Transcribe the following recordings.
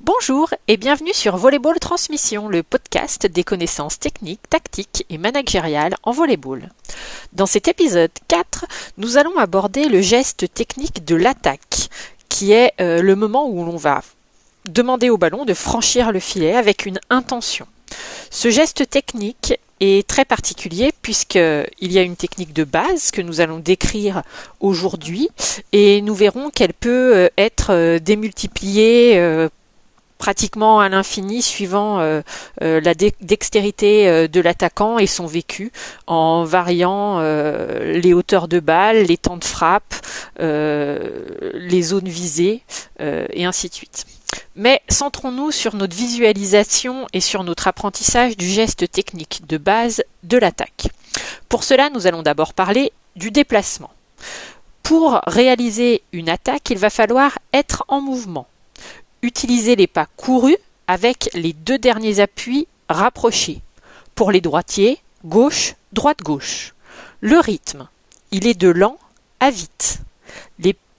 Bonjour et bienvenue sur Volleyball Transmission, le podcast des connaissances techniques, tactiques et managériales en volleyball. Dans cet épisode 4, nous allons aborder le geste technique de l'attaque, qui est euh, le moment où l'on va demander au ballon de franchir le filet avec une intention. Ce geste technique est très particulier puisqu'il y a une technique de base que nous allons décrire aujourd'hui et nous verrons qu'elle peut euh, être euh, démultipliée pratiquement à l'infini suivant euh, euh, la dextérité euh, de l'attaquant et son vécu en variant les hauteurs de balle, les temps de frappe, les zones visées et ainsi de suite. Mais centrons-nous sur notre visualisation et sur notre apprentissage du geste technique de base de l'attaque. Pour cela, nous allons d'abord parler du déplacement. Pour réaliser une attaque, il va falloir être en mouvement. Utilisez les pas courus avec les deux derniers appuis rapprochés. Pour les droitiers, gauche, droite, gauche. Le rythme, il est de lent à vite.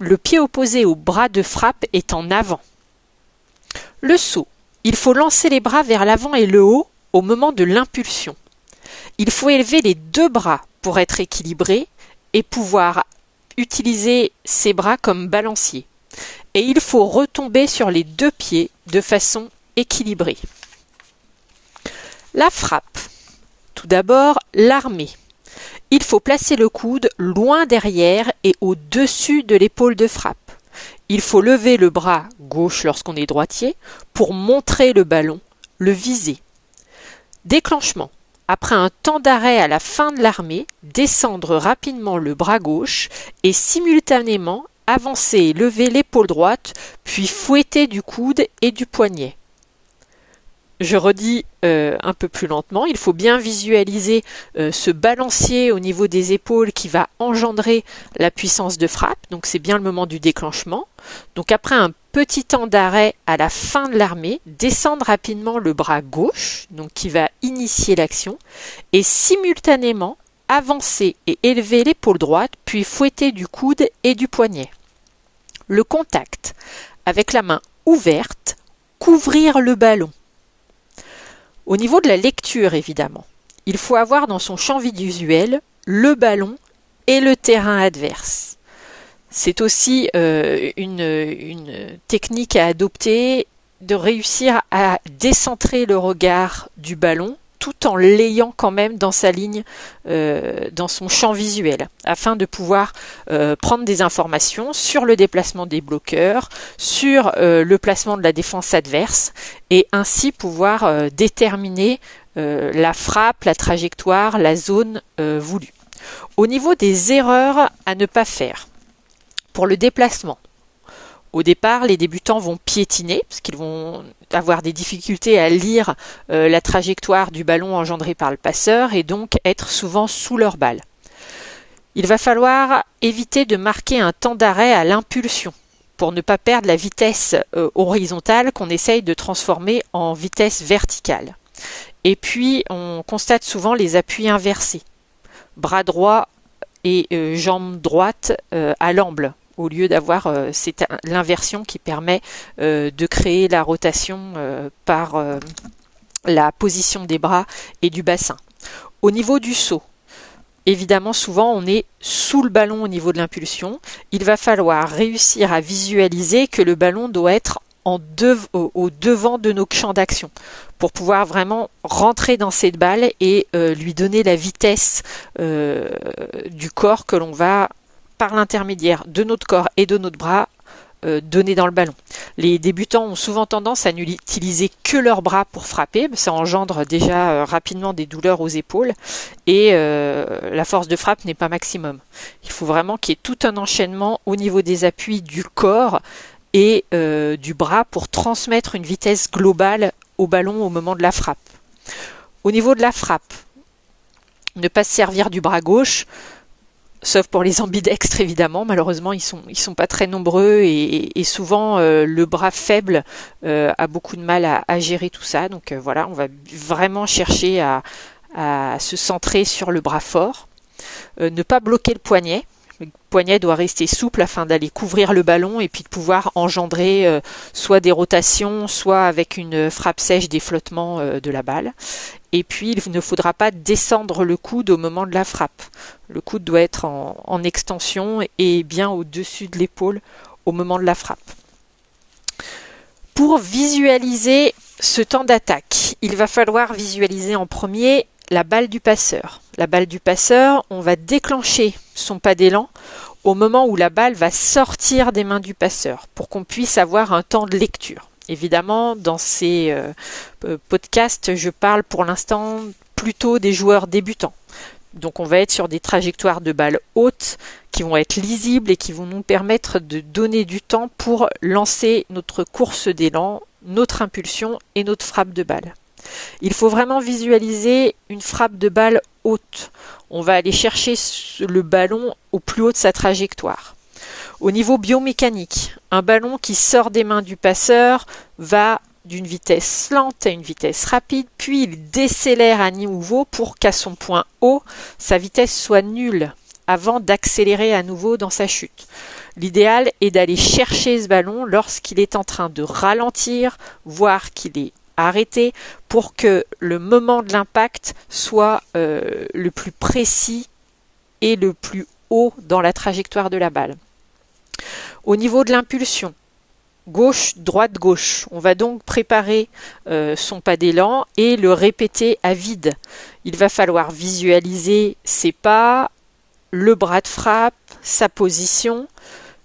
le pied opposé au bras de frappe est en avant. Le saut, il faut lancer les bras vers l'avant et le haut au moment de l'impulsion. Il faut élever les deux bras pour être équilibré et pouvoir utiliser ses bras comme balancier et il faut retomber sur les deux pieds de façon équilibrée. La frappe. Tout d'abord, l'armée. Il faut placer le coude loin derrière et au-dessus de l'épaule de frappe. Il faut lever le bras gauche lorsqu'on est droitier pour montrer le ballon, le viser. Déclenchement. Après un temps d'arrêt à la fin de l'armée, descendre rapidement le bras gauche et simultanément avancer lever l'épaule droite, puis fouetter du coude et du poignet. Je redis euh, un peu plus lentement, il faut bien visualiser euh, ce balancier au niveau des épaules qui va engendrer la puissance de frappe, donc c'est bien le moment du déclenchement. Donc après un petit temps d'arrêt à la fin de l'armée, descendre rapidement le bras gauche, donc qui va initier l'action, et simultanément avancer et élever l'épaule droite, puis fouetter du coude et du poignet le contact avec la main ouverte, couvrir le ballon. Au niveau de la lecture, évidemment, il faut avoir dans son champ visuel le ballon et le terrain adverse. C'est aussi euh, une, une technique à adopter de réussir à décentrer le regard du ballon tout en l'ayant quand même dans sa ligne, euh, dans son champ visuel, afin de pouvoir euh, prendre des informations sur le déplacement des bloqueurs, sur euh, le placement de la défense adverse, et ainsi pouvoir déterminer la frappe, la trajectoire, la zone voulue. Au niveau des erreurs à ne pas faire, pour le déplacement, au départ, les débutants vont piétiner parce qu'ils vont avoir des difficultés à lire euh, la trajectoire du ballon engendré par le passeur et donc être souvent sous leur balle. Il va falloir éviter de marquer un temps d'arrêt à l'impulsion pour ne pas perdre la vitesse euh, horizontale qu'on essaye de transformer en vitesse verticale. Et puis, on constate souvent les appuis inversés. Bras droit et euh, jambe droite à l'amble au lieu d'avoir euh, l'inversion qui permet euh, de créer la rotation euh, par la position des bras et du bassin. Au niveau du saut, évidemment souvent on est sous le ballon au niveau de l'impulsion. Il va falloir réussir à visualiser que le ballon doit être au, devant de nos champs d'action pour pouvoir vraiment rentrer dans cette balle et lui donner la vitesse du corps que l'on va par l'intermédiaire de notre corps et de notre bras euh, donner dans le ballon. Les débutants ont souvent tendance à n'utiliser que leurs bras pour frapper, ça engendre déjà euh, rapidement des douleurs aux épaules et euh, la force de frappe n'est pas maximum. Il faut vraiment qu'il y ait tout un enchaînement au niveau des appuis du corps et du bras pour transmettre une vitesse globale au ballon au moment de la frappe. Au niveau de la frappe, ne pas se servir du bras gauche, sauf pour les ambidextres évidemment. Malheureusement, ils sont sont pas très nombreux et, souvent euh, le bras faible euh, a beaucoup de mal à, gérer tout ça. Donc euh, voilà, on va vraiment chercher à, se centrer sur le bras fort. ne pas bloquer le poignet Le poignet doit rester souple afin d'aller couvrir le ballon et puis de pouvoir engendrer euh, soit des rotations, soit avec une frappe sèche des flottements euh, de la balle. Et puis il ne faudra pas descendre le coude au moment de la frappe. Le coude doit être en extension et bien au-dessus de l'épaule au moment de la frappe. Pour visualiser ce temps d'attaque, il va falloir visualiser en premier la balle du passeur. La balle du passeur, on va déclencher son pas d'élan au moment où la balle va sortir des mains du passeur pour qu'on puisse avoir un temps de lecture. Évidemment, dans ces euh, euh, podcasts, je parle pour l'instant plutôt des joueurs débutants. Donc on va être sur des trajectoires de balles hautes qui vont être lisibles et qui vont nous permettre de donner du temps pour lancer notre course d'élan, notre impulsion et notre frappe de balle. Il faut vraiment visualiser une frappe de balle haute. On va aller chercher le ballon au plus haut de sa trajectoire. Au niveau biomécanique, un ballon qui sort des mains du passeur va d'une vitesse lente à une vitesse rapide, puis il décélère à nouveau pour qu'à son point haut, sa vitesse soit nulle avant d'accélérer à nouveau dans sa chute. L'idéal est d'aller chercher ce ballon lorsqu'il est en train de ralentir, voire qu'il est arrêté, pour que le moment de l'impact soit euh, le plus précis et le plus haut dans la trajectoire de la balle. Au niveau de l'impulsion, gauche, droite, gauche. On va donc préparer euh, son pas d'élan et le répéter à vide. Il va falloir visualiser ses pas, le bras de frappe, sa position,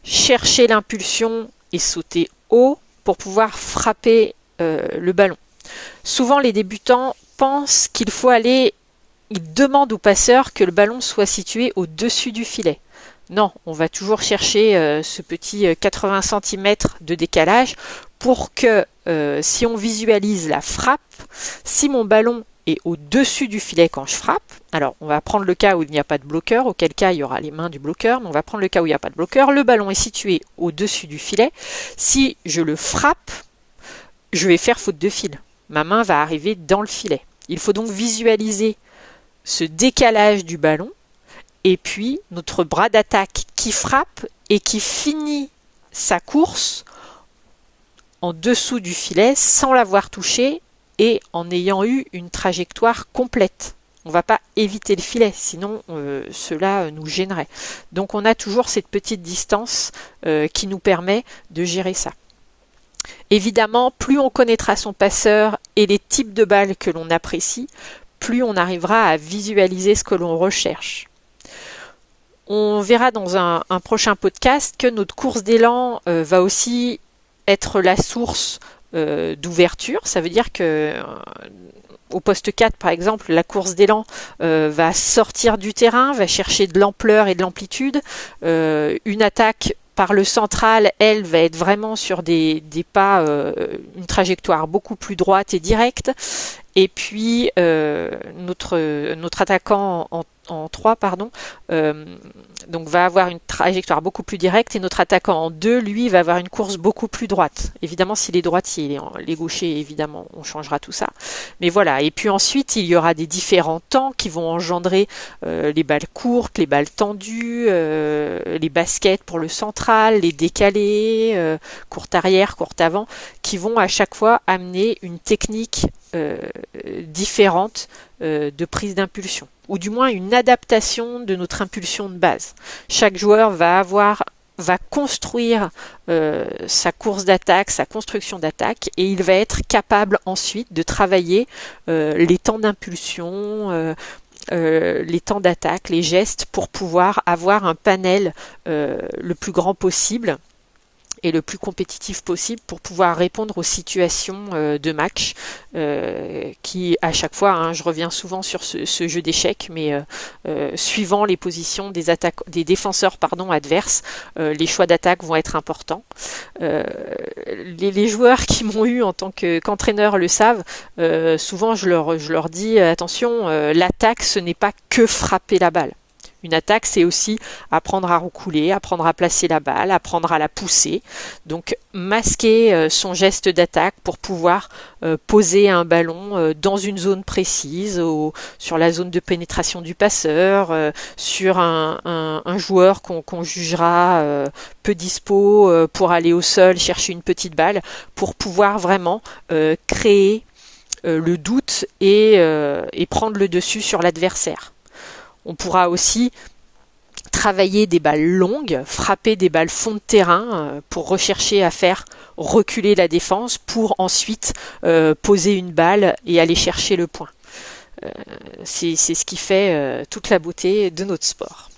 chercher l'impulsion et sauter haut pour pouvoir frapper euh, le ballon. Souvent les débutants pensent qu'il faut aller, ils demandent au passeur que le ballon soit situé au-dessus du filet. Non, on va toujours chercher euh, ce petit 80 euh, cm de décalage pour que euh, si on visualise la frappe, si mon ballon est au-dessus du filet quand je frappe, alors on va prendre le cas où il n'y a pas de bloqueur, auquel cas il y aura les mains du bloqueur, mais on va prendre le cas où il n'y a pas de bloqueur, le ballon est situé au-dessus du filet, si je le frappe, je vais faire faute de fil. Ma main va arriver dans le filet. Il faut donc visualiser ce décalage du ballon et puis notre bras d'attaque qui frappe et qui finit sa course en dessous du filet sans l'avoir touché et en ayant eu une trajectoire complète. On ne va pas éviter le filet, sinon euh, cela nous gênerait. Donc on a toujours cette petite distance euh, qui nous permet de gérer ça. Évidemment, plus on connaîtra son passeur et les types de balles que l'on apprécie, plus on arrivera à visualiser ce que l'on recherche. On verra dans un, prochain podcast que notre course d'élan euh, va aussi être la source euh, d'ouverture. Ça veut dire que euh, au poste 4, par exemple, la course d'élan va sortir du terrain, va chercher de l'ampleur et de l'amplitude. une attaque par le central, elle va être vraiment sur des, des pas, une trajectoire beaucoup plus droite et directe. Et puis notre, notre attaquant en en 3, pardon, euh, donc va avoir une trajectoire beaucoup plus directe et notre attaquant en 2, lui, va avoir une course beaucoup plus droite. Évidemment, s'il est droitier, les, les gauchers, évidemment, on changera tout ça. Mais voilà, et puis ensuite, il y aura des différents temps qui vont engendrer euh, les balles courtes, les balles tendues, euh, les baskets pour le central, les décalés, courte arrière, courte avant, qui vont à chaque fois amener une technique différente de prise d'impulsion ou du moins une adaptation de notre impulsion de base. Chaque joueur va avoir va construire euh, sa course d'attaque, sa construction d'attaque, et il va être capable ensuite de travailler euh, les temps d'impulsion, euh, les temps d'attaque, les gestes, pour pouvoir avoir un panel le plus grand possible et le plus compétitif possible pour pouvoir répondre aux situations euh, de match euh, qui à chaque fois, hein, je reviens souvent sur ce, jeu d'échecs, mais euh, suivant les positions des attaques, des défenseurs adverses, les choix d'attaque vont être importants. Les, joueurs qui m'ont eu en tant qu'entraîneur le savent. souvent, je leur, je leur dis attention, l'attaque ce n'est pas que frapper la balle Une attaque, c'est aussi apprendre à roucouler, apprendre à placer la balle, apprendre à la pousser. Donc masquer euh, son geste d'attaque pour pouvoir euh, poser un ballon euh, dans une zone précise, sur la zone de pénétration du passeur, sur un, joueur qu'on jugera peu dispo pour aller au sol chercher une petite balle, pour pouvoir vraiment créer le doute et prendre le dessus sur l'adversaire. On pourra aussi travailler des balles longues, frapper des balles fond de terrain euh, pour rechercher à faire reculer la défense pour ensuite euh, poser une balle et aller chercher le point. Euh, c'est ce qui fait toute la beauté de notre sport.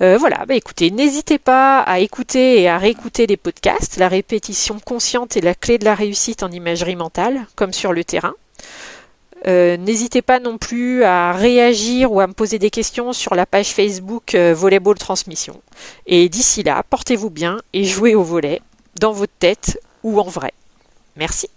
voilà, bah écoutez, n'hésitez pas à écouter et à réécouter les podcasts. La répétition consciente est la clé de la réussite en imagerie mentale, comme sur le terrain. Euh, n'hésitez pas non plus à réagir ou à me poser des questions sur la page Facebook euh, Volleyball Transmission. Et d'ici là, portez-vous bien et jouez au volet, dans votre tête ou en vrai. Merci.